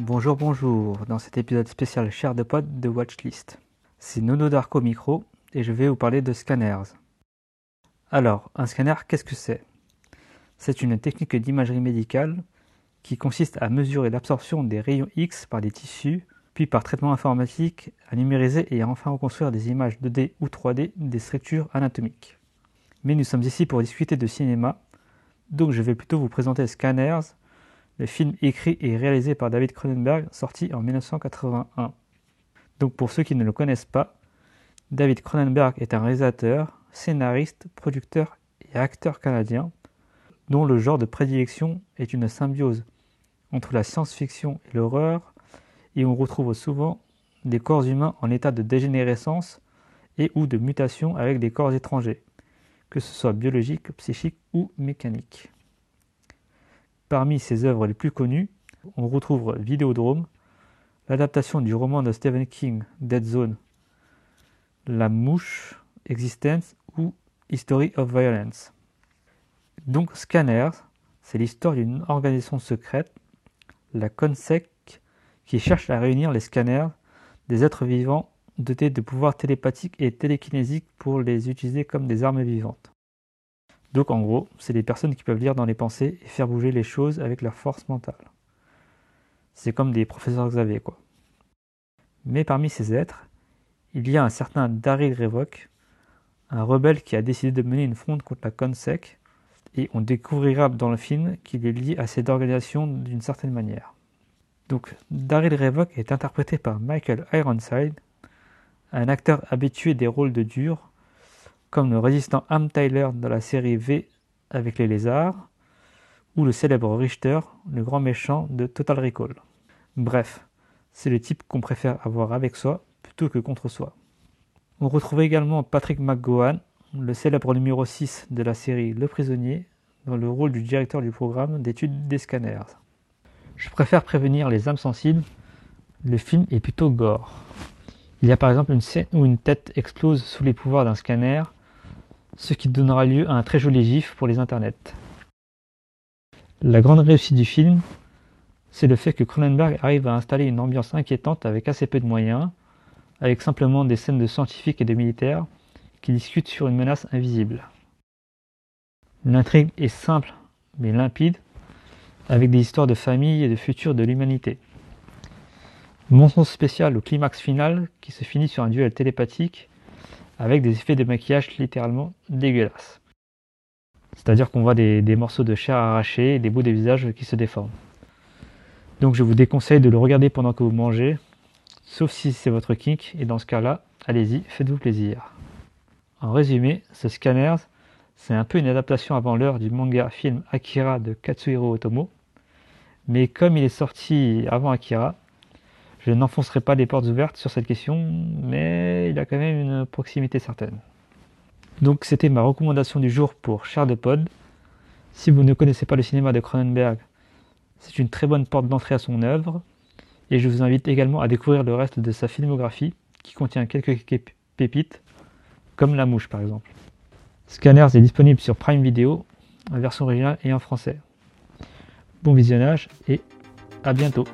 Bonjour, bonjour, dans cet épisode spécial Cher de Pod de Watchlist. C'est Nono Darko Micro et je vais vous parler de scanners. Alors, un scanner, qu'est-ce que c'est? C'est une technique d'imagerie médicale qui consiste à mesurer l'absorption des rayons X par des tissus, puis par traitement informatique, à numériser et à enfin reconstruire des images 2D ou 3D des structures anatomiques. Mais nous sommes ici pour discuter de cinéma, donc je vais plutôt vous présenter Scanners, le film écrit et réalisé par David Cronenberg, sorti en 1981. Donc pour ceux qui ne le connaissent pas, David Cronenberg est un réalisateur, scénariste, producteur et acteur canadien dont le genre de prédilection est une symbiose entre la science-fiction et l'horreur, et on retrouve souvent des corps humains en état de dégénérescence et ou de mutation avec des corps étrangers, que ce soit biologiques, psychiques ou mécaniques. Parmi ses œuvres les plus connues, on retrouve Vidéodrome, l'adaptation du roman de Stephen King, Dead Zone, La Mouche, Existence ou History of Violence. Donc Scanners, c'est l'histoire d'une organisation secrète, la CONSEC, qui cherche à réunir les scanners des êtres vivants dotés de pouvoirs télépathiques et télékinésiques pour les utiliser comme des armes vivantes. Donc en gros, c'est des personnes qui peuvent lire dans les pensées et faire bouger les choses avec leur force mentale. C'est comme des professeurs Xavier quoi. Mais parmi ces êtres, il y a un certain Daryl Revok, un rebelle qui a décidé de mener une fronde contre la CONSEC et on découvrira dans le film qu'il est lié à cette organisation d'une certaine manière. Donc, Daryl Revok est interprété par Michael Ironside, un acteur habitué des rôles de dur, comme le résistant Am Tyler dans la série V avec les lézards, ou le célèbre Richter, le grand méchant de Total Recall. Bref, c'est le type qu'on préfère avoir avec soi plutôt que contre soi. On retrouve également Patrick McGowan, le célèbre numéro 6 de la série Le Prisonnier, dans le rôle du directeur du programme d'études des scanners. Je préfère prévenir les âmes sensibles, le film est plutôt gore. Il y a par exemple une scène où une tête explose sous les pouvoirs d'un scanner, ce qui donnera lieu à un très joli gif pour les internets. La grande réussite du film, c'est le fait que Cronenberg arrive à installer une ambiance inquiétante avec assez peu de moyens, avec simplement des scènes de scientifiques et de militaires, qui discutent sur une menace invisible. L'intrigue est simple mais limpide, avec des histoires de famille et de futur de l'humanité. Mention spécial au climax final qui se finit sur un duel télépathique avec des effets de maquillage littéralement dégueulasses. C'est-à-dire qu'on voit des, morceaux de chair arrachés et des bouts des visages qui se déforment. Donc je vous déconseille de le regarder pendant que vous mangez, sauf si c'est votre kink, et dans ce cas-là, allez-y, faites-vous plaisir. En résumé, ce Scanners, c'est un peu une adaptation avant l'heure du manga film Akira de Katsuhiro Otomo. Mais comme il est sorti avant Akira, je n'enfoncerai pas les portes ouvertes sur cette question, mais il a quand même une proximité certaine. Donc c'était ma recommandation du jour pour Cher de Pod. Si vous ne connaissez pas le cinéma de Cronenberg, c'est une très bonne porte d'entrée à son œuvre. Et je vous invite également à découvrir le reste de sa filmographie, qui contient quelques pépites comme La Mouche par exemple. Scanners est disponible sur Prime Video, en version originale et en français. Bon visionnage et à bientôt